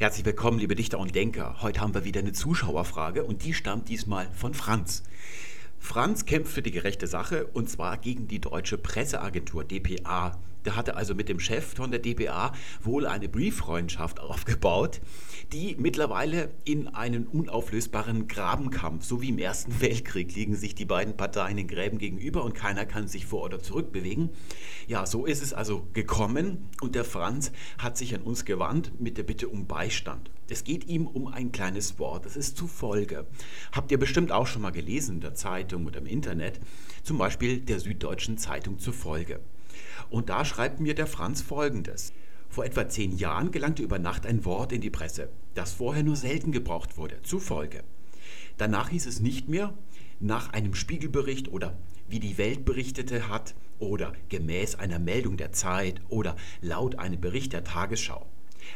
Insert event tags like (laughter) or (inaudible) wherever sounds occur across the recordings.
Herzlich willkommen, liebe Dichter und Denker. Heute haben wir wieder eine Zuschauerfrage und die stammt diesmal von Franz. Franz kämpft für die gerechte Sache und zwar gegen die deutsche Presseagentur dpa. Der hatte also mit dem Chef von der dpa wohl eine Brieffreundschaft aufgebaut, die mittlerweile in einen unauflösbaren Grabenkampf, so wie im Ersten Weltkrieg, liegen sich die beiden Parteien in Gräben gegenüber und keiner kann sich vor oder zurück bewegen. Ja, so ist es also gekommen und der Franz hat sich an uns gewandt mit der Bitte um Beistand. Es geht ihm um ein kleines Wort, das ist zufolge. Habt ihr bestimmt auch schon mal gelesen in der Zeitung oder im Internet, zum Beispiel der Süddeutschen Zeitung zufolge. Und da schreibt mir der Franz folgendes. Vor etwa zehn Jahren gelangte über Nacht ein Wort in die Presse, das vorher nur selten gebraucht wurde, zufolge. Danach hieß es nicht mehr nach einem Spiegelbericht oder wie die Welt berichtete hat oder gemäß einer Meldung der Zeit oder laut einem Bericht der Tagesschau.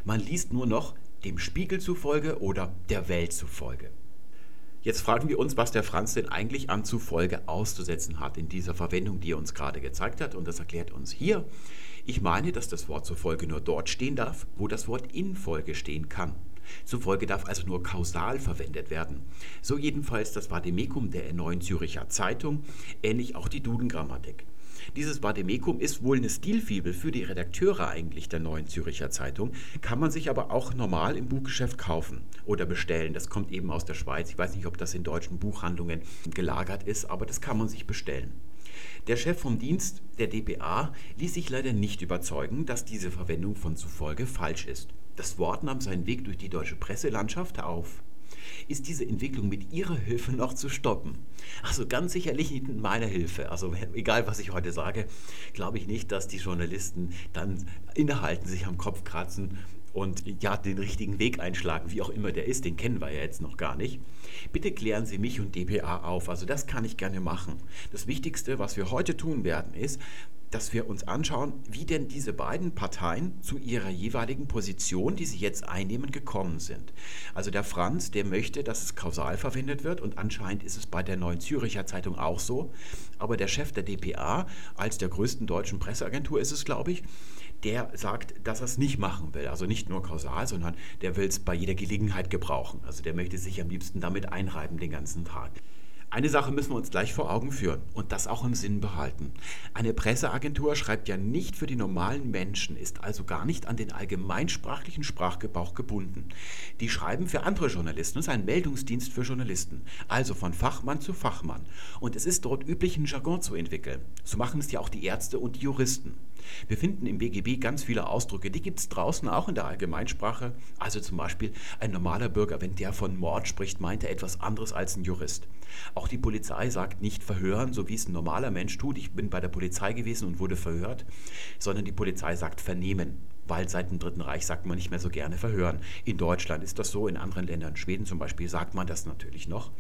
Man liest nur noch dem Spiegel zufolge oder der Welt zufolge. Jetzt fragen wir uns, was der Franz denn eigentlich an zufolge auszusetzen hat in dieser Verwendung, die er uns gerade gezeigt hat. Und das erklärt uns hier. Ich meine, dass das Wort zufolge nur dort stehen darf, wo das Wort infolge stehen kann. Zufolge darf also nur kausal verwendet werden. So jedenfalls das Vademekum der Neuen Züricher Zeitung, ähnlich auch die Duden-Grammatik. Dieses Vademekum ist wohl eine Stilfibel für die Redakteure eigentlich der Neuen Züricher Zeitung, kann man sich aber auch normal im Buchgeschäft kaufen oder bestellen. Das kommt eben aus der Schweiz. Ich weiß nicht, ob das in deutschen Buchhandlungen gelagert ist, aber das kann man sich bestellen. Der Chef vom Dienst der DPA ließ sich leider nicht überzeugen, dass diese Verwendung von zufolge falsch ist. Das Wort nahm seinen Weg durch die deutsche Presselandschaft auf ist diese Entwicklung mit Ihrer Hilfe noch zu stoppen. Also ganz sicherlich nicht mit meiner Hilfe. Also egal, was ich heute sage, glaube ich nicht, dass die Journalisten dann innehalten, sich am Kopf kratzen und ja, den richtigen Weg einschlagen, wie auch immer der ist, den kennen wir ja jetzt noch gar nicht. Bitte klären Sie mich und DPA auf. Also das kann ich gerne machen. Das Wichtigste, was wir heute tun werden, ist, dass wir uns anschauen, wie denn diese beiden Parteien zu ihrer jeweiligen Position, die sie jetzt einnehmen, gekommen sind. Also der Franz, der möchte, dass es kausal verwendet wird und anscheinend ist es bei der Neuen Züricher Zeitung auch so. Aber der Chef der DPA, als der größten deutschen Presseagentur ist es, glaube ich, der sagt, dass er es nicht machen will. Also nicht nur kausal, sondern der will es bei jeder Gelegenheit gebrauchen. Also der möchte sich am liebsten damit einreiben den ganzen Tag. Eine Sache müssen wir uns gleich vor Augen führen und das auch im Sinn behalten. Eine Presseagentur schreibt ja nicht für die normalen Menschen, ist also gar nicht an den allgemeinsprachlichen Sprachgebrauch gebunden. Die schreiben für andere Journalisten, es ist ein Meldungsdienst für Journalisten, also von Fachmann zu Fachmann. Und es ist dort üblich, einen Jargon zu entwickeln. So machen es ja auch die Ärzte und die Juristen. Wir finden im BGB ganz viele Ausdrücke, die gibt es draußen auch in der Allgemeinsprache. Also zum Beispiel ein normaler Bürger, wenn der von Mord spricht, meint er etwas anderes als ein Jurist. Auch die Polizei sagt nicht verhören, so wie es ein normaler Mensch tut. Ich bin bei der Polizei gewesen und wurde verhört, sondern die Polizei sagt vernehmen weil seit dem Dritten Reich sagt man nicht mehr so gerne verhören. In Deutschland ist das so, in anderen Ländern, Schweden zum Beispiel, sagt man das natürlich noch.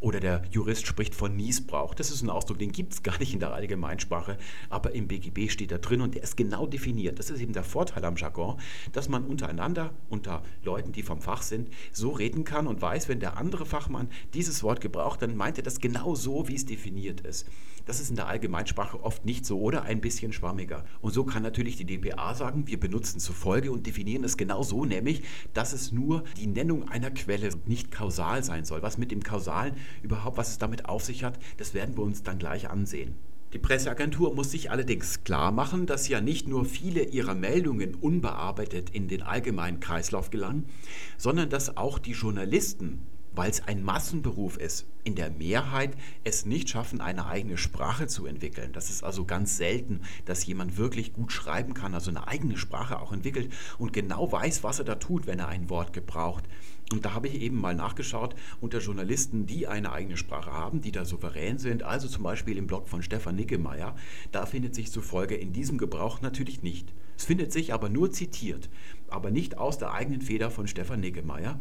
Oder der Jurist spricht von Niesbrauch. Das ist ein Ausdruck, den gibt es gar nicht in der Allgemeinsprache, aber im BGB steht da drin und der ist genau definiert. Das ist eben der Vorteil am Jargon, dass man untereinander, unter Leuten, die vom Fach sind, so reden kann und weiß, wenn der andere Fachmann dieses Wort gebraucht, dann meint er das genau so, wie es definiert ist. Das ist in der Allgemeinsprache oft nicht so oder ein bisschen schwammiger. Und so kann natürlich die DPA sagen, wir benutzen zufolge und definieren es genau so, nämlich, dass es nur die Nennung einer Quelle nicht kausal sein soll. Was mit dem Kausalen überhaupt, was es damit auf sich hat, das werden wir uns dann gleich ansehen. Die Presseagentur muss sich allerdings klar machen, dass ja nicht nur viele ihrer Meldungen unbearbeitet in den allgemeinen Kreislauf gelangen, sondern dass auch die Journalisten weil es ein Massenberuf ist, in der Mehrheit es nicht schaffen, eine eigene Sprache zu entwickeln. Das ist also ganz selten, dass jemand wirklich gut schreiben kann, also eine eigene Sprache auch entwickelt und genau weiß, was er da tut, wenn er ein Wort gebraucht. Und da habe ich eben mal nachgeschaut unter Journalisten, die eine eigene Sprache haben, die da souverän sind. Also zum Beispiel im Blog von Stefan Nickemeyer. Da findet sich zufolge in diesem Gebrauch natürlich nicht. Es findet sich aber nur zitiert, aber nicht aus der eigenen Feder von Stefan Nickemeyer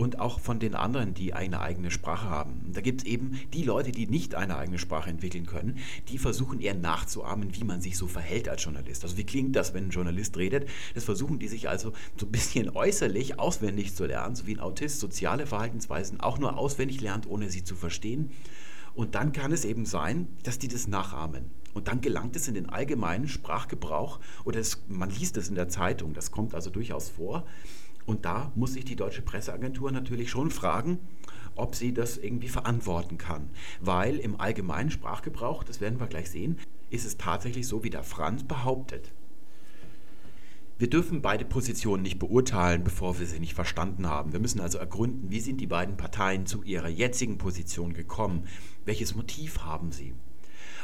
und auch von den anderen, die eine eigene Sprache haben. Da gibt es eben die Leute, die nicht eine eigene Sprache entwickeln können, die versuchen eher nachzuahmen, wie man sich so verhält als Journalist. Also wie klingt das, wenn ein Journalist redet? Das versuchen die sich also so ein bisschen äußerlich auswendig zu lernen, so wie ein Autist soziale Verhaltensweisen auch nur auswendig lernt, ohne sie zu verstehen. Und dann kann es eben sein, dass die das nachahmen. Und dann gelangt es in den allgemeinen Sprachgebrauch oder es, man liest es in der Zeitung, das kommt also durchaus vor Und da muss sich die deutsche Presseagentur natürlich schon fragen, ob sie das irgendwie verantworten kann. Weil im allgemeinen Sprachgebrauch, das werden wir gleich sehen, ist es tatsächlich so, wie der Franz behauptet. Wir dürfen beide Positionen nicht beurteilen, bevor wir sie nicht verstanden haben. Wir müssen also ergründen, wie sind die beiden Parteien zu ihrer jetzigen Position gekommen? Welches Motiv haben sie?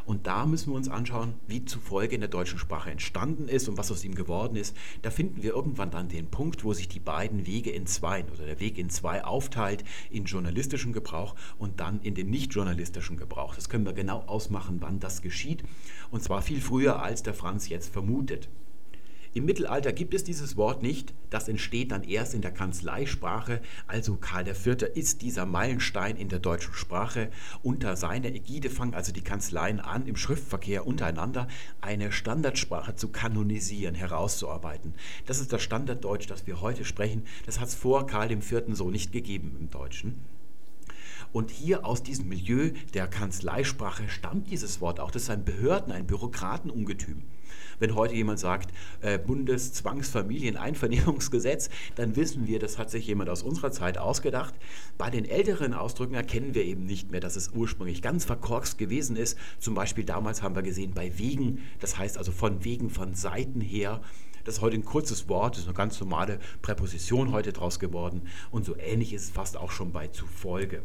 Und da müssen wir uns anschauen, wie zufolge in der deutschen Sprache entstanden ist und was aus ihm geworden ist. Da finden wir irgendwann dann den Punkt, wo sich die beiden Wege in zwei oder der Weg in zwei aufteilt, in journalistischen Gebrauch und dann in den nicht journalistischen Gebrauch. Das können wir genau ausmachen, wann das geschieht. Und zwar viel früher, als der Franz jetzt vermutet. Im Mittelalter gibt es dieses Wort nicht. Das entsteht dann erst in der Kanzleisprache. Also Karl IV. ist dieser Meilenstein in der deutschen Sprache. Unter seiner Ägide fangen also die Kanzleien an, im Schriftverkehr untereinander eine Standardsprache zu kanonisieren, herauszuarbeiten. Das ist das Standarddeutsch, das wir heute sprechen. Das hat es vor Karl IV. so nicht gegeben im Deutschen. Und hier aus diesem Milieu der Kanzleisprache stammt dieses Wort auch. Das ist ein Behörden-, ein Bürokratenungetüm. Wenn heute jemand sagt, äh, Bundeszwangsfamilieneinvernehmungsgesetz, dann wissen wir, das hat sich jemand aus unserer Zeit ausgedacht. Bei den älteren Ausdrücken erkennen wir eben nicht mehr, dass es ursprünglich ganz verkorkst gewesen ist. Zum Beispiel damals haben wir gesehen bei Wegen, das heißt also von Wegen von Seiten her. Das ist heute ein kurzes Wort, das ist eine ganz normale Präposition heute draus geworden. Und so ähnlich ist es fast auch schon bei zufolge.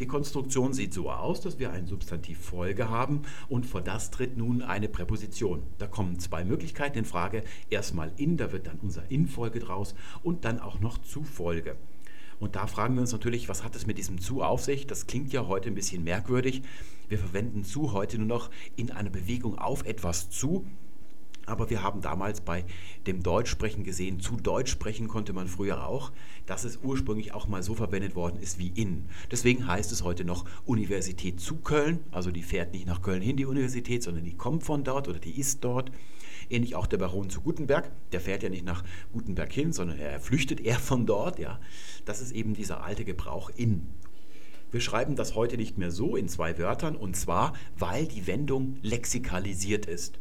Die Konstruktion sieht so aus, dass wir ein Substantiv Folge haben und vor das tritt nun eine Präposition. Da kommen zwei Möglichkeiten in Frage. Erstmal in, da wird dann unser In-Folge draus und dann auch noch Zufolge. Und da fragen wir uns natürlich, was hat es mit diesem zu auf sich? Das klingt ja heute ein bisschen merkwürdig. Wir verwenden zu heute nur noch in einer Bewegung auf etwas zu. Aber wir haben damals bei dem Deutschsprechen gesehen, zu Deutsch sprechen konnte man früher auch, dass es ursprünglich auch mal so verwendet worden ist wie in. Deswegen heißt es heute noch Universität zu Köln. Also die fährt nicht nach Köln hin, die Universität, sondern die kommt von dort oder die ist dort. Ähnlich auch der Baron zu Gutenberg. Der fährt ja nicht nach Gutenberg hin, sondern er flüchtet eher von dort. Ja. Das ist eben dieser alte Gebrauch in. Wir schreiben das heute nicht mehr so in zwei Wörtern und zwar, weil die Wendung lexikalisiert ist.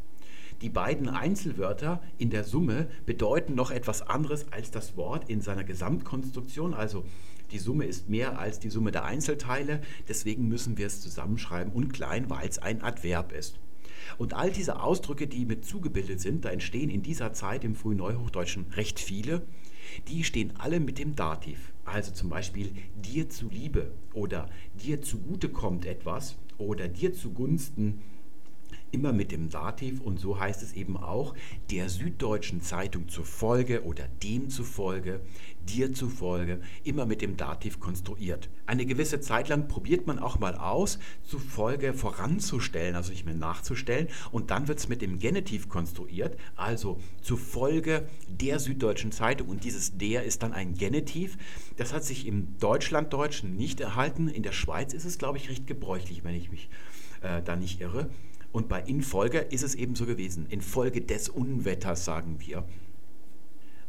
Die beiden Einzelwörter in der Summe bedeuten noch etwas anderes als das Wort in seiner Gesamtkonstruktion. Also die Summe ist mehr als die Summe der Einzelteile. Deswegen müssen wir es zusammenschreiben und klein, weil es ein Adverb ist. Und all diese Ausdrücke, die mit zugebildet sind, da entstehen in dieser Zeit im frühen Neuhochdeutschen recht viele, die stehen alle mit dem Dativ. Also zum Beispiel dir zuliebe oder dir zugute kommt etwas oder dir zugunsten immer mit dem Dativ und so heißt es eben auch der Süddeutschen Zeitung zufolge oder dem zufolge, dir zufolge, immer mit dem Dativ konstruiert. Eine gewisse Zeit lang probiert man auch mal aus, zufolge voranzustellen, also nicht mehr nachzustellen und dann wird es mit dem Genitiv konstruiert, also zufolge der Süddeutschen Zeitung und dieses der ist dann ein Genitiv. Das hat sich im Deutschlanddeutschen nicht erhalten, in der Schweiz ist es glaube ich recht gebräuchlich, wenn ich mich äh, da nicht irre. Und bei Infolge ist es eben so gewesen. Infolge des Unwetters, sagen wir.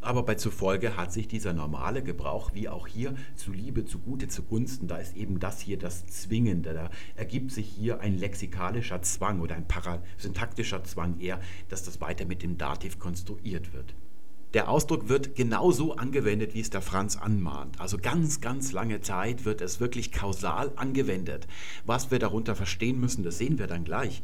Aber bei zufolge hat sich dieser normale Gebrauch, wie auch hier, zuliebe, zugute, zugunsten, da ist eben das hier das Zwingende. Da ergibt sich hier ein lexikalischer Zwang oder ein parasyntaktischer Zwang eher, dass das weiter mit dem Dativ konstruiert wird. Der Ausdruck wird genauso angewendet, wie es der Franz anmahnt. Also ganz, ganz lange Zeit wird es wirklich kausal angewendet. Was wir darunter verstehen müssen, das sehen wir dann gleich.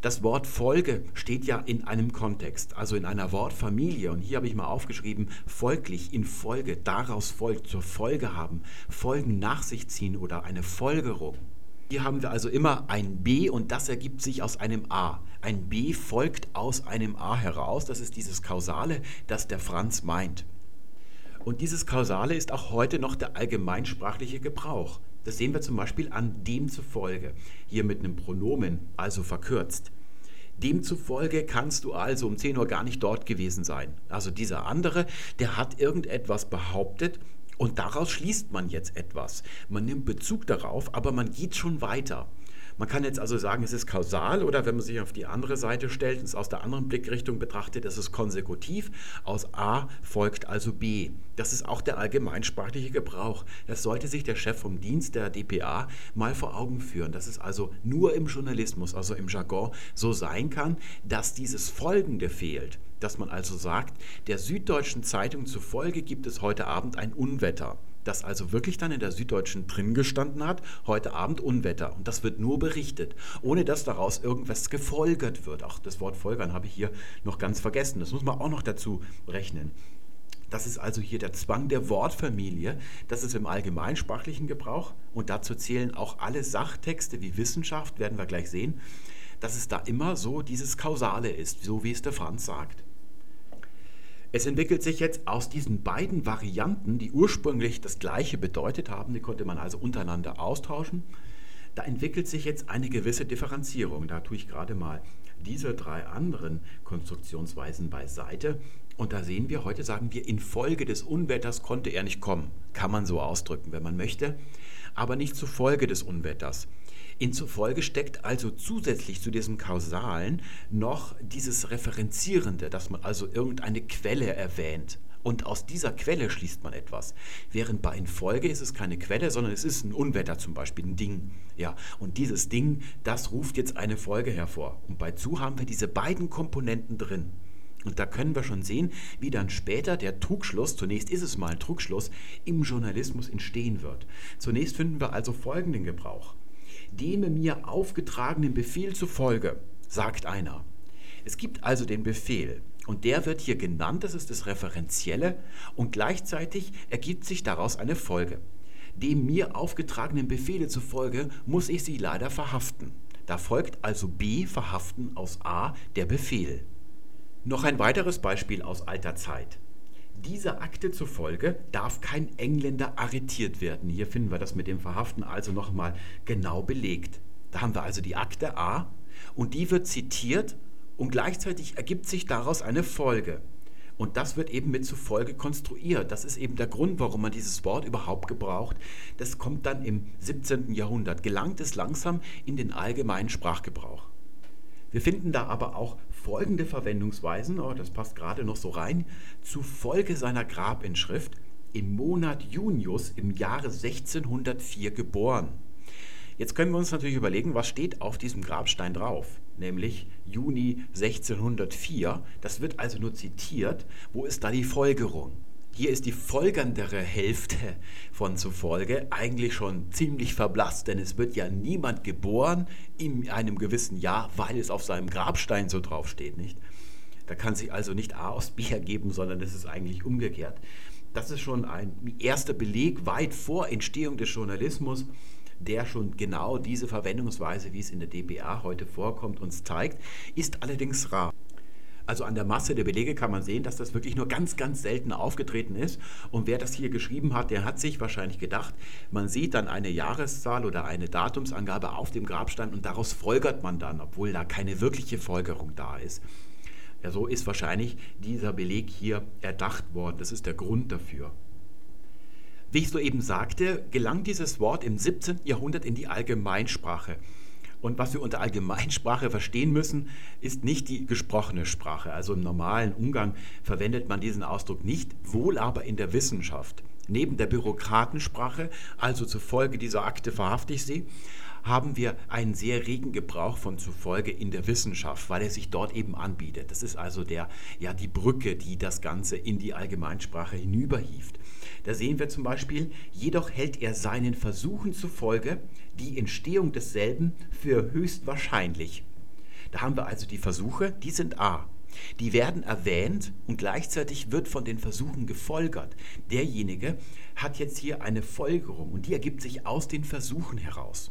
Das Wort Folge steht ja in einem Kontext, also in einer Wortfamilie. Und hier habe ich mal aufgeschrieben, folglich, in Folge, daraus folgt, zur Folge haben, Folgen nach sich ziehen oder eine Folgerung. Hier haben wir also immer ein B und das ergibt sich aus einem A. Ein B folgt aus einem A heraus. Das ist dieses Kausale, das der Franz meint. Und dieses Kausale ist auch heute noch der allgemeinsprachliche Gebrauch. Das sehen wir zum Beispiel an demzufolge, hier mit einem Pronomen, also verkürzt. Demzufolge kannst du also um 10 Uhr gar nicht dort gewesen sein. Also dieser andere, der hat irgendetwas behauptet und daraus schließt man jetzt etwas. Man nimmt Bezug darauf, aber man geht schon weiter. Man kann jetzt also sagen, es ist kausal oder wenn man sich auf die andere Seite stellt und es aus der anderen Blickrichtung betrachtet, es ist konsekutiv. Aus A folgt also B. Das ist auch der allgemeinsprachliche Gebrauch. Das sollte sich der Chef vom Dienst der DPA mal vor Augen führen, dass es also nur im Journalismus, also im Jargon, so sein kann, dass dieses Folgende fehlt. dass man also sagt, der Süddeutschen Zeitung zufolge gibt es heute Abend ein Unwetter das also wirklich dann in der Süddeutschen drin gestanden hat, heute Abend Unwetter. Und das wird nur berichtet, ohne dass daraus irgendwas gefolgert wird. Ach, das Wort folgern habe ich hier noch ganz vergessen. Das muss man auch noch dazu rechnen. Das ist also hier der Zwang der Wortfamilie. Das ist im allgemeinsprachlichen Gebrauch. Und dazu zählen auch alle Sachtexte wie Wissenschaft, werden wir gleich sehen, dass es da immer so dieses Kausale ist, so wie es der Franz sagt. Es entwickelt sich jetzt aus diesen beiden Varianten, die ursprünglich das gleiche bedeutet haben, die konnte man also untereinander austauschen, da entwickelt sich jetzt eine gewisse Differenzierung. Da tue ich gerade mal diese drei anderen Konstruktionsweisen beiseite. Und da sehen wir, heute sagen wir, infolge des Unwetters konnte er nicht kommen. Kann man so ausdrücken, wenn man möchte, aber nicht zufolge des Unwetters. Inzufolge steckt also zusätzlich zu diesem Kausalen noch dieses Referenzierende, dass man also irgendeine Quelle erwähnt. Und aus dieser Quelle schließt man etwas. Während bei Infolge ist es keine Quelle, sondern es ist ein Unwetter zum Beispiel, ein Ding. Ja, und dieses Ding, das ruft jetzt eine Folge hervor. Und bei zu haben wir diese beiden Komponenten drin. Und da können wir schon sehen, wie dann später der Trugschluss, zunächst ist es mal ein Trugschluss, im Journalismus entstehen wird. Zunächst finden wir also folgenden Gebrauch dem mir aufgetragenen Befehl zufolge, sagt einer. Es gibt also den Befehl und der wird hier genannt, das ist das Referenzielle und gleichzeitig ergibt sich daraus eine Folge. Dem mir aufgetragenen Befehle zufolge muss ich sie leider verhaften. Da folgt also B verhaften aus A der Befehl. Noch ein weiteres Beispiel aus alter Zeit. Dieser Akte zufolge darf kein Engländer arretiert werden. Hier finden wir das mit dem Verhaften also nochmal genau belegt. Da haben wir also die Akte A und die wird zitiert und gleichzeitig ergibt sich daraus eine Folge. Und das wird eben mit zufolge konstruiert. Das ist eben der Grund, warum man dieses Wort überhaupt gebraucht. Das kommt dann im 17. Jahrhundert, gelangt es langsam in den allgemeinen Sprachgebrauch. Wir finden da aber auch folgende Verwendungsweisen, oh, das passt gerade noch so rein, zufolge seiner Grabinschrift im Monat Junius im Jahre 1604 geboren. Jetzt können wir uns natürlich überlegen, was steht auf diesem Grabstein drauf, nämlich Juni 1604. Das wird also nur zitiert. Wo ist da die Folgerung? Hier ist die folgendere Hälfte von zufolge eigentlich schon ziemlich verblasst, denn es wird ja niemand geboren in einem gewissen Jahr, weil es auf seinem Grabstein so draufsteht, nicht? Da kann sich also nicht A aus B ergeben, sondern es ist eigentlich umgekehrt. Das ist schon ein erster Beleg weit vor Entstehung des Journalismus, der schon genau diese Verwendungsweise, wie es in der DBA heute vorkommt, uns zeigt, ist allerdings rar. Also an der Masse der Belege kann man sehen, dass das wirklich nur ganz, ganz selten aufgetreten ist. Und wer das hier geschrieben hat, der hat sich wahrscheinlich gedacht, man sieht dann eine Jahreszahl oder eine Datumsangabe auf dem Grabstein und daraus folgert man dann, obwohl da keine wirkliche Folgerung da ist. Ja, so ist wahrscheinlich dieser Beleg hier erdacht worden. Das ist der Grund dafür. Wie ich soeben sagte, gelangt dieses Wort im 17. Jahrhundert in die Allgemeinsprache. Und was wir unter Allgemeinsprache verstehen müssen, ist nicht die gesprochene Sprache. Also im normalen Umgang verwendet man diesen Ausdruck nicht, wohl aber in der Wissenschaft. Neben der Bürokratensprache, also zufolge dieser Akte verhafte ich sie, haben wir einen sehr regen Gebrauch von zufolge in der Wissenschaft, weil er sich dort eben anbietet. Das ist also der, ja, die Brücke, die das Ganze in die Allgemeinsprache hinüberhieft. Da sehen wir zum Beispiel, jedoch hält er seinen Versuchen zufolge die Entstehung desselben für höchst wahrscheinlich. Da haben wir also die Versuche, die sind A. Die werden erwähnt und gleichzeitig wird von den Versuchen gefolgert. Derjenige hat jetzt hier eine Folgerung und die ergibt sich aus den Versuchen heraus.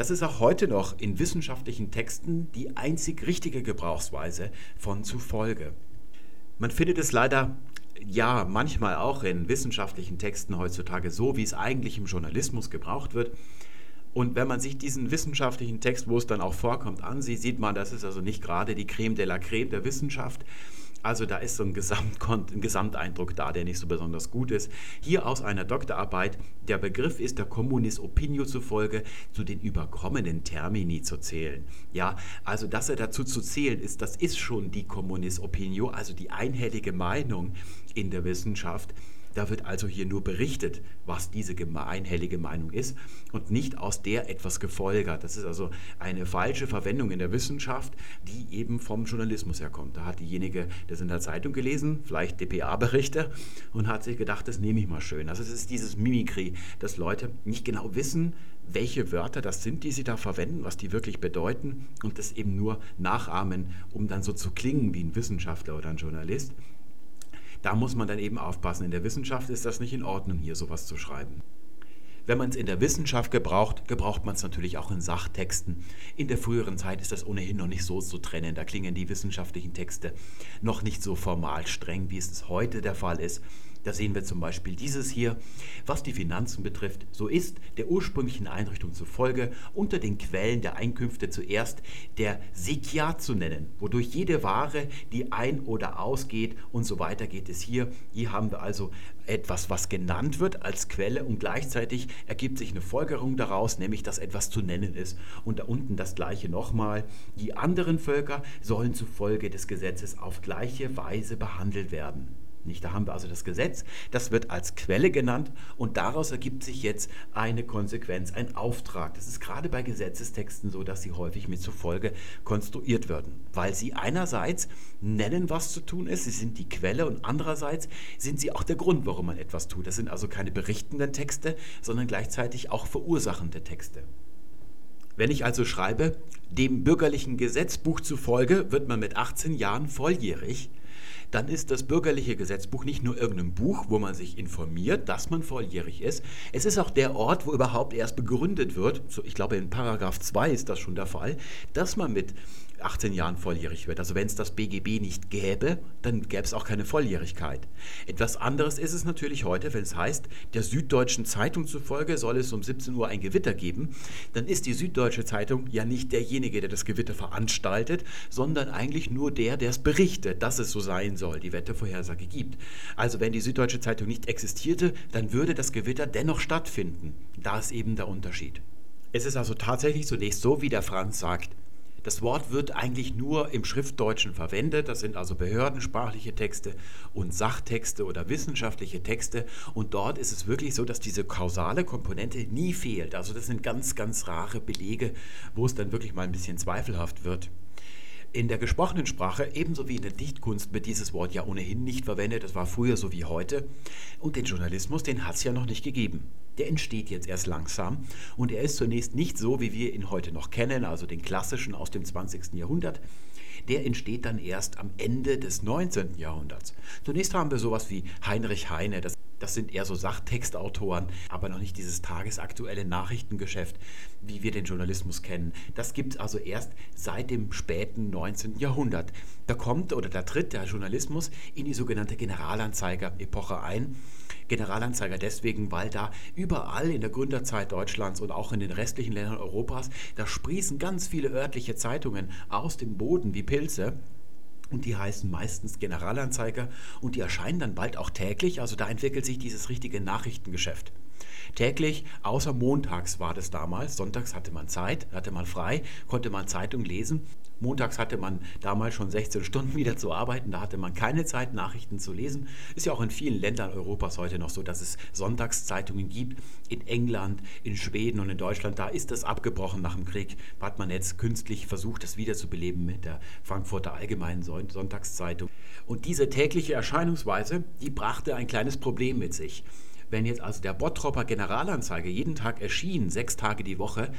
Das ist auch heute noch in wissenschaftlichen Texten die einzig richtige Gebrauchsweise von zufolge. Man findet es leider ja manchmal auch in wissenschaftlichen Texten heutzutage so, wie es eigentlich im Journalismus gebraucht wird. Und wenn man sich diesen wissenschaftlichen Text, wo es dann auch vorkommt, ansieht, sieht man, das ist also nicht gerade die Creme de la Creme der Wissenschaft. Also da ist so ein, Gesamtkont ein Gesamteindruck da, der nicht so besonders gut ist. Hier aus einer Doktorarbeit, der Begriff ist der Communis Opinio zufolge zu den überkommenen Termini zu zählen. Ja, also dass er dazu zu zählen ist, das ist schon die Communis Opinio, also die einhellige Meinung in der Wissenschaft Da wird also hier nur berichtet, was diese einhellige Meinung ist und nicht aus der etwas gefolgert. Das ist also eine falsche Verwendung in der Wissenschaft, die eben vom Journalismus herkommt. Da hat diejenige das in der Zeitung gelesen, vielleicht DPA-Berichte, und hat sich gedacht, das nehme ich mal schön. Also es ist dieses Mimikry, dass Leute nicht genau wissen, welche Wörter das sind, die sie da verwenden, was die wirklich bedeuten und das eben nur nachahmen, um dann so zu klingen wie ein Wissenschaftler oder ein Journalist. Da muss man dann eben aufpassen. In der Wissenschaft ist das nicht in Ordnung, hier sowas zu schreiben. Wenn man es in der Wissenschaft gebraucht, gebraucht man es natürlich auch in Sachtexten. In der früheren Zeit ist das ohnehin noch nicht so zu trennen. Da klingen die wissenschaftlichen Texte noch nicht so formal streng, wie es heute der Fall ist. Da sehen wir zum Beispiel dieses hier. Was die Finanzen betrifft, so ist der ursprünglichen Einrichtung zufolge unter den Quellen der Einkünfte zuerst der Sekia zu nennen, wodurch jede Ware, die ein- oder ausgeht und so weiter geht es hier. Hier haben wir also etwas, was genannt wird als Quelle und gleichzeitig ergibt sich eine Folgerung daraus, nämlich dass etwas zu nennen ist. Und da unten das gleiche nochmal. Die anderen Völker sollen zufolge des Gesetzes auf gleiche Weise behandelt werden. Nicht, da haben wir also das Gesetz, das wird als Quelle genannt und daraus ergibt sich jetzt eine Konsequenz, ein Auftrag. Das ist gerade bei Gesetzestexten so, dass sie häufig mit zufolge konstruiert werden, weil sie einerseits nennen, was zu tun ist, sie sind die Quelle und andererseits sind sie auch der Grund, warum man etwas tut. Das sind also keine berichtenden Texte, sondern gleichzeitig auch verursachende Texte. Wenn ich also schreibe, dem bürgerlichen Gesetzbuch zufolge wird man mit 18 Jahren volljährig, dann ist das bürgerliche Gesetzbuch nicht nur irgendein Buch, wo man sich informiert, dass man volljährig ist. Es ist auch der Ort, wo überhaupt erst begründet wird, so ich glaube in Paragraph 2 ist das schon der Fall, dass man mit 18 Jahren volljährig wird. Also wenn es das BGB nicht gäbe, dann gäbe es auch keine Volljährigkeit. Etwas anderes ist es natürlich heute, wenn es heißt, der Süddeutschen Zeitung zufolge soll es um 17 Uhr ein Gewitter geben, dann ist die Süddeutsche Zeitung ja nicht derjenige, der das Gewitter veranstaltet, sondern eigentlich nur der, der es berichtet, dass es so sein soll, die Wettervorhersage gibt. Also wenn die Süddeutsche Zeitung nicht existierte, dann würde das Gewitter dennoch stattfinden. Da ist eben der Unterschied. Es ist also tatsächlich zunächst so, wie der Franz sagt, das Wort wird eigentlich nur im Schriftdeutschen verwendet. Das sind also behördensprachliche Texte und Sachtexte oder wissenschaftliche Texte. Und dort ist es wirklich so, dass diese kausale Komponente nie fehlt. Also das sind ganz, ganz rare Belege, wo es dann wirklich mal ein bisschen zweifelhaft wird. In der gesprochenen Sprache, ebenso wie in der Dichtkunst, wird dieses Wort ja ohnehin nicht verwendet. Das war früher so wie heute. Und den Journalismus, den hat es ja noch nicht gegeben. Der entsteht jetzt erst langsam und er ist zunächst nicht so, wie wir ihn heute noch kennen, also den klassischen aus dem 20. Jahrhundert. Der entsteht dann erst am Ende des 19. Jahrhunderts. Zunächst haben wir sowas wie Heinrich Heine, das das sind eher so Sachtextautoren, aber noch nicht dieses tagesaktuelle Nachrichtengeschäft, wie wir den Journalismus kennen. Das gibt es also erst seit dem späten 19. Jahrhundert. Da kommt oder da tritt der Journalismus in die sogenannte Generalanzeiger-Epoche ein. Generalanzeiger deswegen, weil da überall in der Gründerzeit Deutschlands und auch in den restlichen Ländern Europas, da sprießen ganz viele örtliche Zeitungen aus dem Boden wie Pilze. Und die heißen meistens Generalanzeiger und die erscheinen dann bald auch täglich. Also da entwickelt sich dieses richtige Nachrichtengeschäft. Täglich, außer montags war das damals. Sonntags hatte man Zeit, hatte man frei, konnte man Zeitung lesen. Montags hatte man damals schon 16 Stunden wieder zu arbeiten, da hatte man keine Zeit, Nachrichten zu lesen. Ist ja auch in vielen Ländern Europas heute noch so, dass es Sonntagszeitungen gibt. In England, in Schweden und in Deutschland, da ist das abgebrochen nach dem Krieg. Hat man jetzt künstlich versucht, das wiederzubeleben mit der Frankfurter Allgemeinen Sonntagszeitung. Und diese tägliche Erscheinungsweise, die brachte ein kleines Problem mit sich. Wenn jetzt also der Bottropper Generalanzeige jeden Tag erschien, sechs Tage die Woche,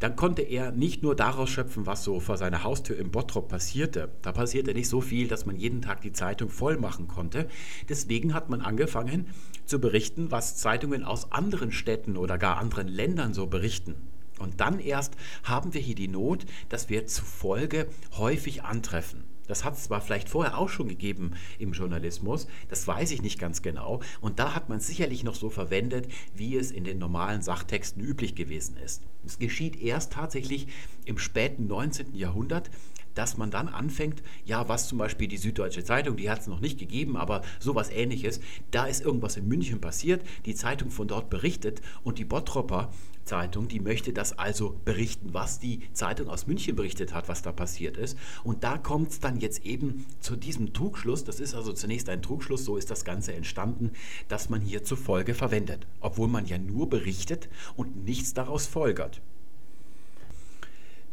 dann konnte er nicht nur daraus schöpfen, was so vor seiner Haustür im Bottrop passierte. Da passierte nicht so viel, dass man jeden Tag die Zeitung voll machen konnte. Deswegen hat man angefangen zu berichten, was Zeitungen aus anderen Städten oder gar anderen Ländern so berichten. Und dann erst haben wir hier die Not, dass wir zufolge häufig antreffen. Das hat es zwar vielleicht vorher auch schon gegeben im Journalismus, das weiß ich nicht ganz genau. Und da hat man es sicherlich noch so verwendet, wie es in den normalen Sachtexten üblich gewesen ist. Es geschieht erst tatsächlich im späten 19. Jahrhundert, dass man dann anfängt, ja, was zum Beispiel die Süddeutsche Zeitung, die hat es noch nicht gegeben, aber sowas ähnliches, da ist irgendwas in München passiert, die Zeitung von dort berichtet und die Bottropper Zeitung, die möchte das also berichten, was die Zeitung aus München berichtet hat, was da passiert ist. Und da kommt es dann jetzt eben zu diesem Trugschluss, das ist also zunächst ein Trugschluss, so ist das Ganze entstanden, dass man hier zur Folge verwendet, obwohl man ja nur berichtet und nichts daraus folgert.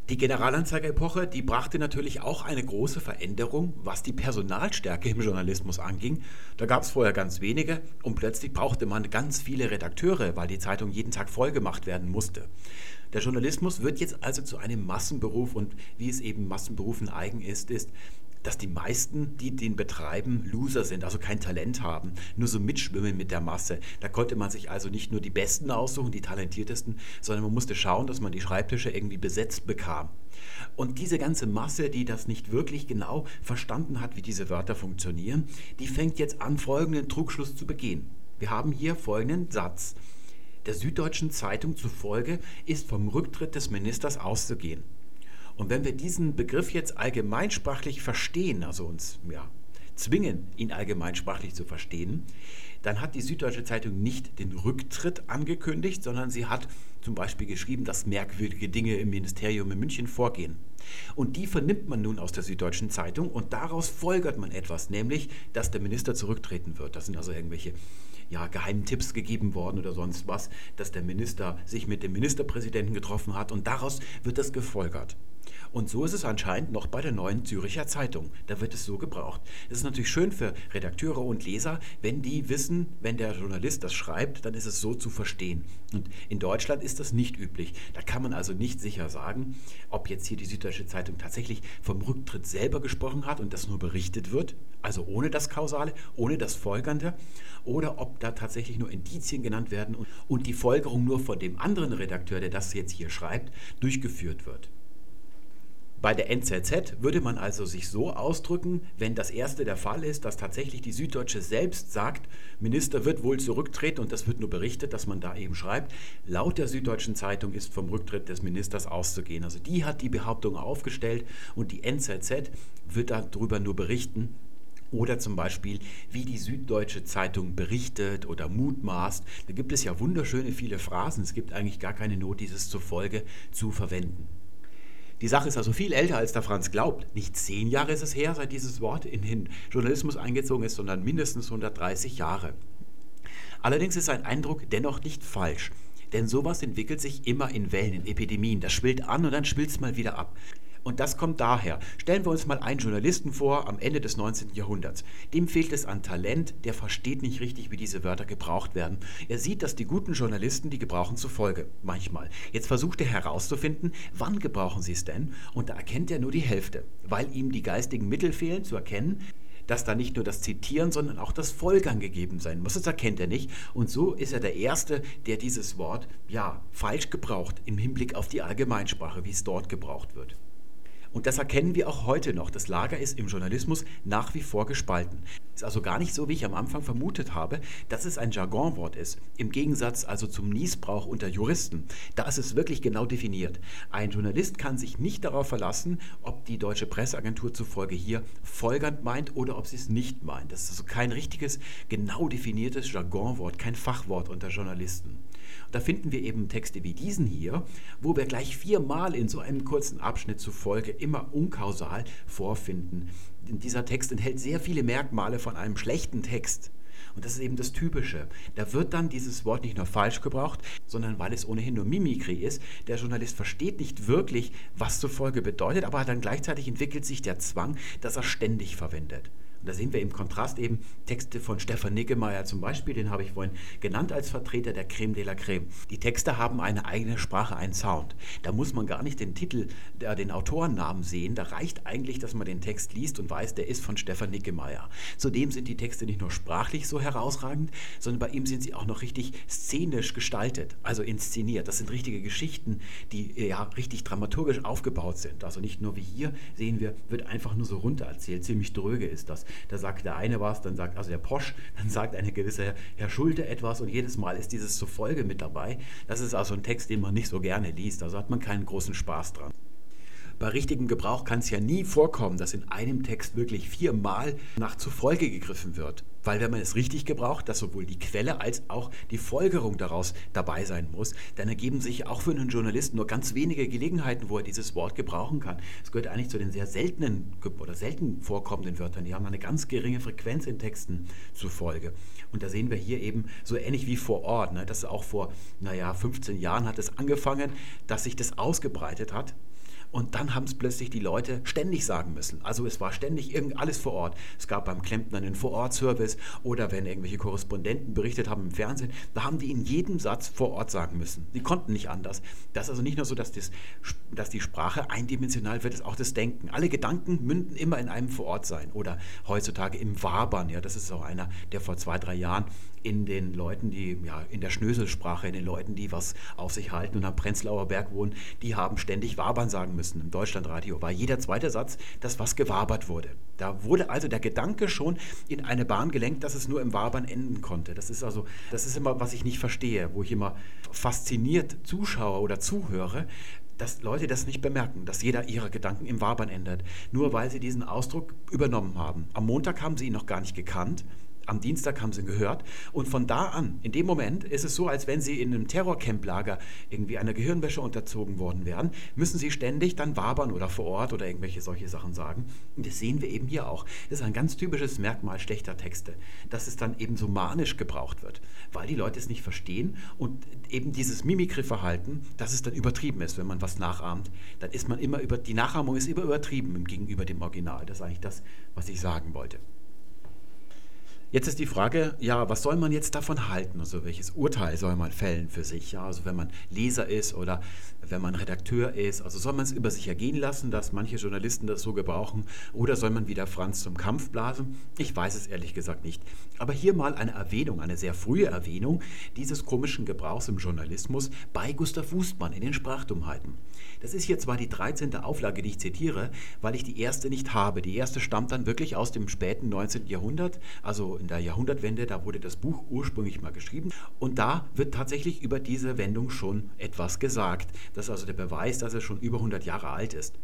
Die Generalanzeigerepoche, die brachte natürlich auch eine große Veränderung, was die Personalstärke im Journalismus anging. Da gab es vorher ganz wenige und plötzlich brauchte man ganz viele Redakteure, weil die Zeitung jeden Tag vollgemacht werden musste. Der Journalismus wird jetzt also zu einem Massenberuf und wie es eben Massenberufen eigen ist, ist, dass die meisten, die den betreiben, Loser sind, also kein Talent haben, nur so mitschwimmen mit der Masse. Da konnte man sich also nicht nur die Besten aussuchen, die talentiertesten, sondern man musste schauen, dass man die Schreibtische irgendwie besetzt bekam. Und diese ganze Masse, die das nicht wirklich genau verstanden hat, wie diese Wörter funktionieren, die fängt jetzt an, folgenden Trugschluss zu begehen. Wir haben hier folgenden Satz. Der Süddeutschen Zeitung zufolge ist vom Rücktritt des Ministers auszugehen. Und wenn wir diesen Begriff jetzt allgemeinsprachlich verstehen, also uns ja, zwingen, ihn allgemeinsprachlich zu verstehen, dann hat die Süddeutsche Zeitung nicht den Rücktritt angekündigt, sondern sie hat zum Beispiel geschrieben, dass merkwürdige Dinge im Ministerium in München vorgehen. Und die vernimmt man nun aus der Süddeutschen Zeitung und daraus folgert man etwas, nämlich, dass der Minister zurücktreten wird. Das sind also irgendwelche ja, geheimen Tipps gegeben worden oder sonst was, dass der Minister sich mit dem Ministerpräsidenten getroffen hat und daraus wird das gefolgert. Und so ist es anscheinend noch bei der neuen Züricher Zeitung. Da wird es so gebraucht. Es ist natürlich schön für Redakteure und Leser, wenn die wissen, wenn der Journalist das schreibt, dann ist es so zu verstehen. Und in Deutschland ist das nicht üblich. Da kann man also nicht sicher sagen, ob jetzt hier die Süddeutsche Zeitung tatsächlich vom Rücktritt selber gesprochen hat und das nur berichtet wird, also ohne das Kausale, ohne das Folgernde, oder ob da tatsächlich nur Indizien genannt werden und die Folgerung nur von dem anderen Redakteur, der das jetzt hier schreibt, durchgeführt wird. Bei der NZZ würde man also sich so ausdrücken, wenn das erste der Fall ist, dass tatsächlich die Süddeutsche selbst sagt, Minister wird wohl zurücktreten und das wird nur berichtet, dass man da eben schreibt, laut der Süddeutschen Zeitung ist vom Rücktritt des Ministers auszugehen. Also die hat die Behauptung aufgestellt und die NZZ wird darüber nur berichten, oder zum Beispiel, wie die Süddeutsche Zeitung berichtet oder mutmaßt. Da gibt es ja wunderschöne viele Phrasen. Es gibt eigentlich gar keine Not, dieses zur Folge zu verwenden. Die Sache ist also viel älter, als der Franz glaubt. Nicht zehn Jahre ist es her, seit dieses Wort in den Journalismus eingezogen ist, sondern mindestens 130 Jahre. Allerdings ist sein Eindruck dennoch nicht falsch. Denn sowas entwickelt sich immer in Wellen, in Epidemien. Das schwillt an und dann schwillt es mal wieder ab. Und das kommt daher. Stellen wir uns mal einen Journalisten vor am Ende des 19. Jahrhunderts. Dem fehlt es an Talent, der versteht nicht richtig, wie diese Wörter gebraucht werden. Er sieht, dass die guten Journalisten die gebrauchen zufolge. Manchmal. Jetzt versucht er herauszufinden, wann gebrauchen sie es denn? Und da erkennt er nur die Hälfte, weil ihm die geistigen Mittel fehlen, zu erkennen, dass da nicht nur das Zitieren, sondern auch das Folgern gegeben sein muss. Das erkennt er nicht. Und so ist er der Erste, der dieses Wort ja falsch gebraucht im Hinblick auf die Allgemeinsprache, wie es dort gebraucht wird. Und das erkennen wir auch heute noch. Das Lager ist im Journalismus nach wie vor gespalten. Ist also gar nicht so, wie ich am Anfang vermutet habe, dass es ein Jargonwort ist. Im Gegensatz also zum Niesbrauch unter Juristen. Da ist es wirklich genau definiert. Ein Journalist kann sich nicht darauf verlassen, ob die deutsche Presseagentur zufolge hier folgernd meint oder ob sie es nicht meint. Das ist also kein richtiges, genau definiertes Jargonwort, kein Fachwort unter Journalisten. Da finden wir eben Texte wie diesen hier, wo wir gleich viermal in so einem kurzen Abschnitt zufolge immer unkausal vorfinden. Dieser Text enthält sehr viele Merkmale von einem schlechten Text. Und das ist eben das Typische. Da wird dann dieses Wort nicht nur falsch gebraucht, sondern weil es ohnehin nur Mimikry ist. Der Journalist versteht nicht wirklich, was zufolge bedeutet, aber dann gleichzeitig entwickelt sich der Zwang, dass er ständig verwendet. Da sehen wir im Kontrast eben Texte von Stefan Niggemeier zum Beispiel, den habe ich vorhin genannt als Vertreter der Creme de la Creme. Die Texte haben eine eigene Sprache, einen Sound. Da muss man gar nicht den Titel, den Autorennamen sehen. Da reicht eigentlich, dass man den Text liest und weiß, der ist von Stefan Niggemeier. Zudem sind die Texte nicht nur sprachlich so herausragend, sondern bei ihm sind sie auch noch richtig szenisch gestaltet, also inszeniert. Das sind richtige Geschichten, die ja richtig dramaturgisch aufgebaut sind. Also nicht nur wie hier sehen wir, wird einfach nur so runter erzählt. Ziemlich dröge ist das. Da sagt der eine was, dann sagt also der Posch, dann sagt eine gewisse Herr Schulte etwas und jedes Mal ist dieses zur Folge mit dabei. Das ist also ein Text, den man nicht so gerne liest. Also hat man keinen großen Spaß dran. Bei richtigem Gebrauch kann es ja nie vorkommen, dass in einem Text wirklich viermal nach Zufolge gegriffen wird. Weil wenn man es richtig gebraucht, dass sowohl die Quelle als auch die Folgerung daraus dabei sein muss, dann ergeben sich auch für einen Journalisten nur ganz wenige Gelegenheiten, wo er dieses Wort gebrauchen kann. Es gehört eigentlich zu den sehr seltenen oder selten vorkommenden Wörtern. Die haben eine ganz geringe Frequenz in Texten zufolge. Und da sehen wir hier eben so ähnlich wie vor Ort, ne, dass auch vor, naja, 15 Jahren hat es angefangen, dass sich das ausgebreitet hat und dann haben es plötzlich die Leute ständig sagen müssen. Also es war ständig irgend alles vor Ort. Es gab beim Klempner einen Vorortservice oder wenn irgendwelche Korrespondenten berichtet haben im Fernsehen, da haben die in jedem Satz vor Ort sagen müssen. Die konnten nicht anders. Das ist also nicht nur so, dass, das, dass die Sprache eindimensional wird, ist auch das Denken. Alle Gedanken münden immer in einem Vorortsein oder heutzutage im Wabern. Ja, das ist auch einer, der vor zwei, drei Jahren in den Leuten, die ja, in der Schnöselsprache, in den Leuten, die was auf sich halten und am Prenzlauer Berg wohnen, die haben ständig Wabern sagen müssen. Im Deutschlandradio war jeder zweite Satz, dass was gewabert wurde. Da wurde also der Gedanke schon in eine Bahn gelenkt, dass es nur im Wabern enden konnte. Das ist also, das ist immer, was ich nicht verstehe, wo ich immer fasziniert zuschaue oder zuhöre, dass Leute das nicht bemerken, dass jeder ihre Gedanken im Wabern ändert, nur weil sie diesen Ausdruck übernommen haben. Am Montag haben sie ihn noch gar nicht gekannt am Dienstag haben sie gehört. Und von da an, in dem Moment, ist es so, als wenn sie in einem Terrorcamp-Lager irgendwie einer Gehirnwäsche unterzogen worden wären, müssen sie ständig dann wabern oder vor Ort oder irgendwelche solche Sachen sagen. Und das sehen wir eben hier auch. Das ist ein ganz typisches Merkmal schlechter Texte, dass es dann eben so manisch gebraucht wird, weil die Leute es nicht verstehen und eben dieses Mimikry-Verhalten, dass es dann übertrieben ist, wenn man was nachahmt, dann ist man immer über, die Nachahmung ist immer übertrieben gegenüber dem Original. Das ist eigentlich das, was ich sagen wollte. Jetzt ist die Frage, ja, was soll man jetzt davon halten? Also welches Urteil soll man fällen für sich? Ja, also wenn man Leser ist oder wenn man Redakteur ist, also soll man es über sich ergehen lassen, dass manche Journalisten das so gebrauchen oder soll man wieder Franz zum Kampf blasen? Ich weiß es ehrlich gesagt nicht. Aber hier mal eine Erwähnung, eine sehr frühe Erwähnung dieses komischen Gebrauchs im Journalismus bei Gustav Wustmann in den Sprachdummheiten. Das ist hier zwar die 13. Auflage, die ich zitiere, weil ich die erste nicht habe. Die erste stammt dann wirklich aus dem späten 19. Jahrhundert, also in der Jahrhundertwende, da wurde das Buch ursprünglich mal geschrieben und da wird tatsächlich über diese Wendung schon etwas gesagt. Das ist also der Beweis, dass er schon über 100 Jahre alt ist.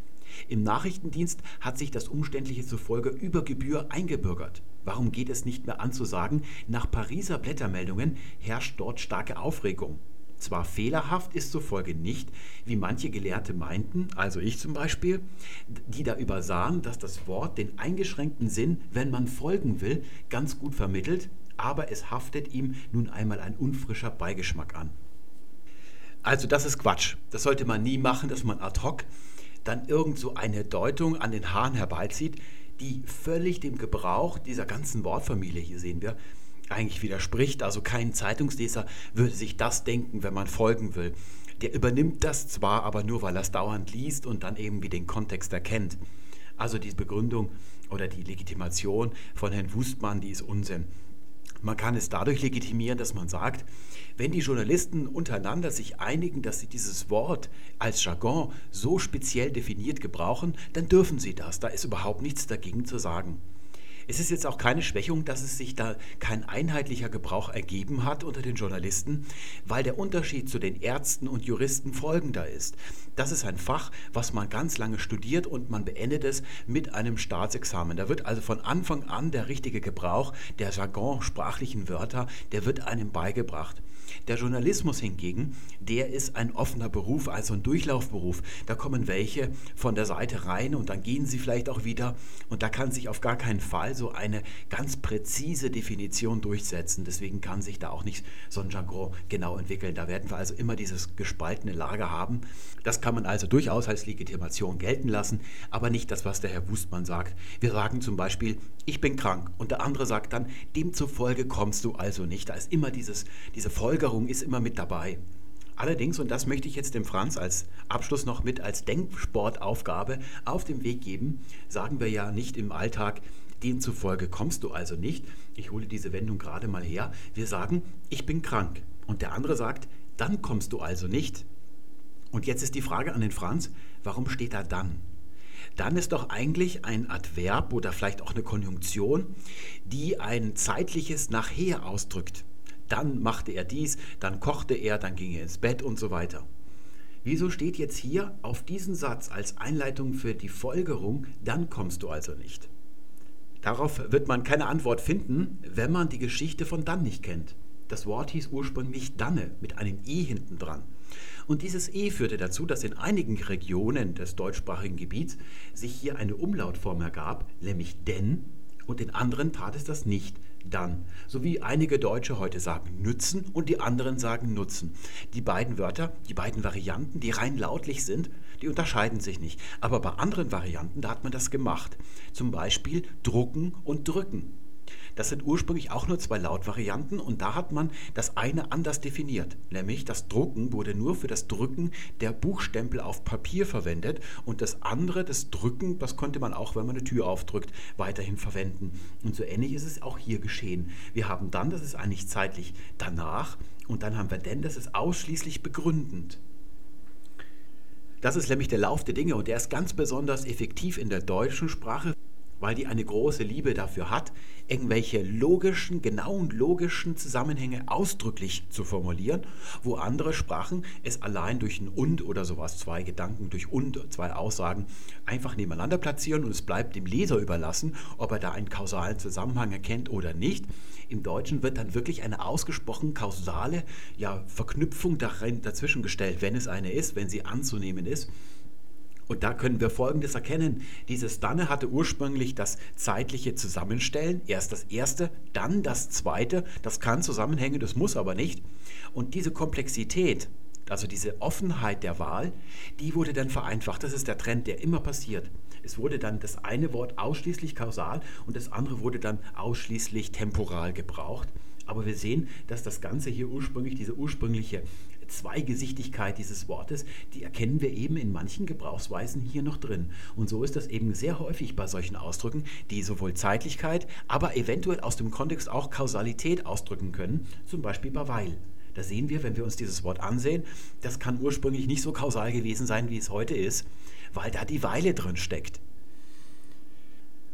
Im Nachrichtendienst hat sich das Umständliche zufolge über Gebühr eingebürgert. Warum geht es nicht mehr an zu sagen, nach Pariser Blättermeldungen herrscht dort starke Aufregung? Zwar fehlerhaft ist zufolge nicht, wie manche Gelehrte meinten, also ich zum Beispiel, die da übersahen, dass das Wort den eingeschränkten Sinn, wenn man folgen will, ganz gut vermittelt, aber es haftet ihm nun einmal ein unfrischer Beigeschmack an. Also das ist Quatsch. Das sollte man nie machen, dass man ad hoc dann irgend so eine Deutung an den Haaren herbeizieht, die völlig dem Gebrauch dieser ganzen Wortfamilie, hier sehen wir, eigentlich widerspricht. Also kein Zeitungsleser würde sich das denken, wenn man folgen will. Der übernimmt das zwar, aber nur, weil er es dauernd liest und dann irgendwie den Kontext erkennt. Also die Begründung oder die Legitimation von Herrn Wustmann, die ist Unsinn. Man kann es dadurch legitimieren, dass man sagt, wenn die Journalisten untereinander sich einigen, dass sie dieses Wort als Jargon so speziell definiert gebrauchen, dann dürfen sie das. Da ist überhaupt nichts dagegen zu sagen. Es ist jetzt auch keine Schwächung, dass es sich da kein einheitlicher Gebrauch ergeben hat unter den Journalisten, weil der Unterschied zu den Ärzten und Juristen folgender ist. Das ist ein Fach, was man ganz lange studiert und man beendet es mit einem Staatsexamen. Da wird also von Anfang an der richtige Gebrauch der Jargon sprachlichen Wörter, der wird einem beigebracht. Der Journalismus hingegen, der ist ein offener Beruf, also ein Durchlaufberuf. Da kommen welche von der Seite rein und dann gehen sie vielleicht auch wieder. Und da kann sich auf gar keinen Fall so eine ganz präzise Definition durchsetzen. Deswegen kann sich da auch nicht so ein Jargon genau entwickeln. Da werden wir also immer dieses gespaltene Lager haben. Das kann man also durchaus als Legitimation gelten lassen, aber nicht das, was der Herr Wustmann sagt. Wir sagen zum Beispiel, ich bin krank und der andere sagt dann, demzufolge kommst du also nicht. Da ist immer dieses, diese Folgerung ist immer mit dabei. Allerdings, und das möchte ich jetzt dem Franz als Abschluss noch mit als Denksportaufgabe auf den Weg geben, sagen wir ja nicht im Alltag, demzufolge kommst du also nicht. Ich hole diese Wendung gerade mal her. Wir sagen, ich bin krank. Und der andere sagt, dann kommst du also nicht. Und jetzt ist die Frage an den Franz, warum steht da dann? dann ist doch eigentlich ein Adverb oder vielleicht auch eine Konjunktion, die ein zeitliches Nachher ausdrückt. Dann machte er dies, dann kochte er, dann ging er ins Bett und so weiter. Wieso steht jetzt hier auf diesen Satz als Einleitung für die Folgerung, dann kommst du also nicht? Darauf wird man keine Antwort finden, wenn man die Geschichte von dann nicht kennt. Das Wort hieß ursprünglich Danne mit einem E hinten dran. Und dieses E führte dazu, dass in einigen Regionen des deutschsprachigen Gebiets sich hier eine Umlautform ergab, nämlich denn, und in anderen tat es das nicht, dann. So wie einige Deutsche heute sagen nützen und die anderen sagen nutzen. Die beiden Wörter, die beiden Varianten, die rein lautlich sind, die unterscheiden sich nicht. Aber bei anderen Varianten, da hat man das gemacht. Zum Beispiel drucken und drücken. Das sind ursprünglich auch nur zwei Lautvarianten und da hat man das eine anders definiert. Nämlich das Drucken wurde nur für das Drücken der Buchstempel auf Papier verwendet und das andere, das Drücken, das konnte man auch, wenn man eine Tür aufdrückt, weiterhin verwenden. Und so ähnlich ist es auch hier geschehen. Wir haben dann, das ist eigentlich zeitlich danach, und dann haben wir denn, das ist ausschließlich begründend. Das ist nämlich der Lauf der Dinge und der ist ganz besonders effektiv in der deutschen Sprache weil die eine große Liebe dafür hat, irgendwelche logischen, genauen logischen Zusammenhänge ausdrücklich zu formulieren, wo andere Sprachen es allein durch ein und oder sowas, zwei Gedanken durch und, zwei Aussagen einfach nebeneinander platzieren und es bleibt dem Leser überlassen, ob er da einen kausalen Zusammenhang erkennt oder nicht. Im Deutschen wird dann wirklich eine ausgesprochen kausale ja, Verknüpfung darin, dazwischen gestellt, wenn es eine ist, wenn sie anzunehmen ist. Und da können wir Folgendes erkennen. Dieses Danne hatte ursprünglich das zeitliche Zusammenstellen. Erst das erste, dann das zweite. Das kann zusammenhängen, das muss aber nicht. Und diese Komplexität, also diese Offenheit der Wahl, die wurde dann vereinfacht. Das ist der Trend, der immer passiert. Es wurde dann das eine Wort ausschließlich kausal und das andere wurde dann ausschließlich temporal gebraucht. Aber wir sehen, dass das Ganze hier ursprünglich, diese ursprüngliche Zweigesichtigkeit dieses Wortes, die erkennen wir eben in manchen Gebrauchsweisen hier noch drin. Und so ist das eben sehr häufig bei solchen Ausdrücken, die sowohl Zeitlichkeit, aber eventuell aus dem Kontext auch Kausalität ausdrücken können, zum Beispiel bei weil. Da sehen wir, wenn wir uns dieses Wort ansehen, das kann ursprünglich nicht so kausal gewesen sein, wie es heute ist, weil da die Weile drin steckt.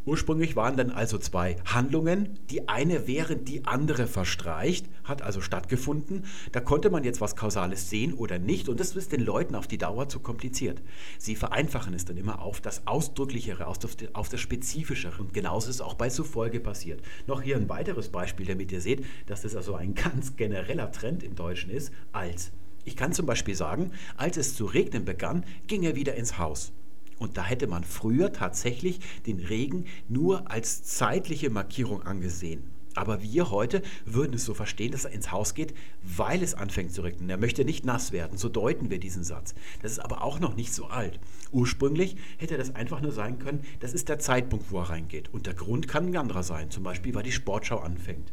Ursprünglich waren dann also zwei Handlungen. Die eine während die andere verstreicht, hat also stattgefunden. Da konnte man jetzt was Kausales sehen oder nicht und das ist den Leuten auf die Dauer zu kompliziert. Sie vereinfachen es dann immer auf das Ausdrücklichere, auf das Spezifischere und genauso ist es auch bei Zufolge passiert. Noch hier ein weiteres Beispiel, damit ihr seht, dass das also ein (laughs) ganz genereller Trend im Deutschen ist, als. Ich kann zum Beispiel sagen, als es zu regnen begann, ging er wieder ins Haus. Und da hätte man früher tatsächlich den Regen nur als zeitliche Markierung angesehen. Aber wir heute würden es so verstehen, dass er ins Haus geht, weil es anfängt zu regnen. Er möchte nicht nass werden. So deuten wir diesen Satz. Das ist aber auch noch nicht so alt. Ursprünglich hätte das einfach nur sein können, das ist der Zeitpunkt, wo er reingeht. Und der Grund kann ein anderer sein. Zum Beispiel, weil die Sportschau anfängt.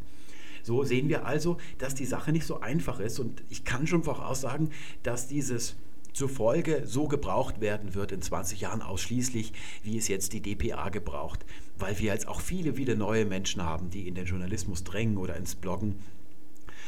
So sehen wir also, dass die Sache nicht so einfach ist. Und ich kann schon voraussagen, dass dieses zufolge so gebraucht werden wird in 20 Jahren ausschließlich, wie es jetzt die DPA gebraucht, weil wir jetzt auch viele, viele neue Menschen haben, die in den Journalismus drängen oder ins Bloggen.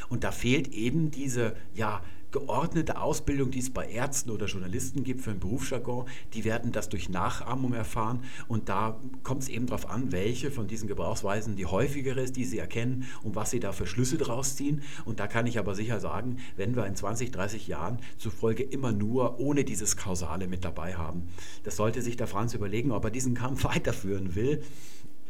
Und da fehlt eben diese, ja, geordnete Ausbildung, die es bei Ärzten oder Journalisten gibt für ein Berufsjargon, die werden das durch Nachahmung erfahren und da kommt es eben darauf an, welche von diesen Gebrauchsweisen die häufigere ist, die sie erkennen und was sie da für Schlüsse draus ziehen. Und da kann ich aber sicher sagen, wenn wir in 20, 30 Jahren zufolge immer nur ohne dieses Kausale mit dabei haben, das sollte sich der Franz überlegen, ob er diesen Kampf (laughs) weiterführen will.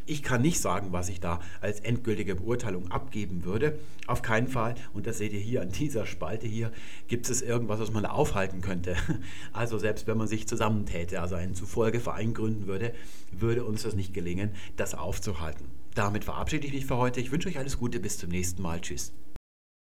Ich kann nicht sagen, was ich da als endgültige Beurteilung abgeben würde. Auf keinen Fall. Und das seht ihr hier an dieser Spalte hier. Gibt es irgendwas, was man aufhalten könnte? (laughs) Also selbst wenn man sich zusammentäte, also einen Zufolgeverein gründen würde, würde uns das nicht gelingen, das aufzuhalten. Damit verabschiede ich mich für heute. Ich wünsche euch alles Gute. Bis zum nächsten Mal. Tschüss.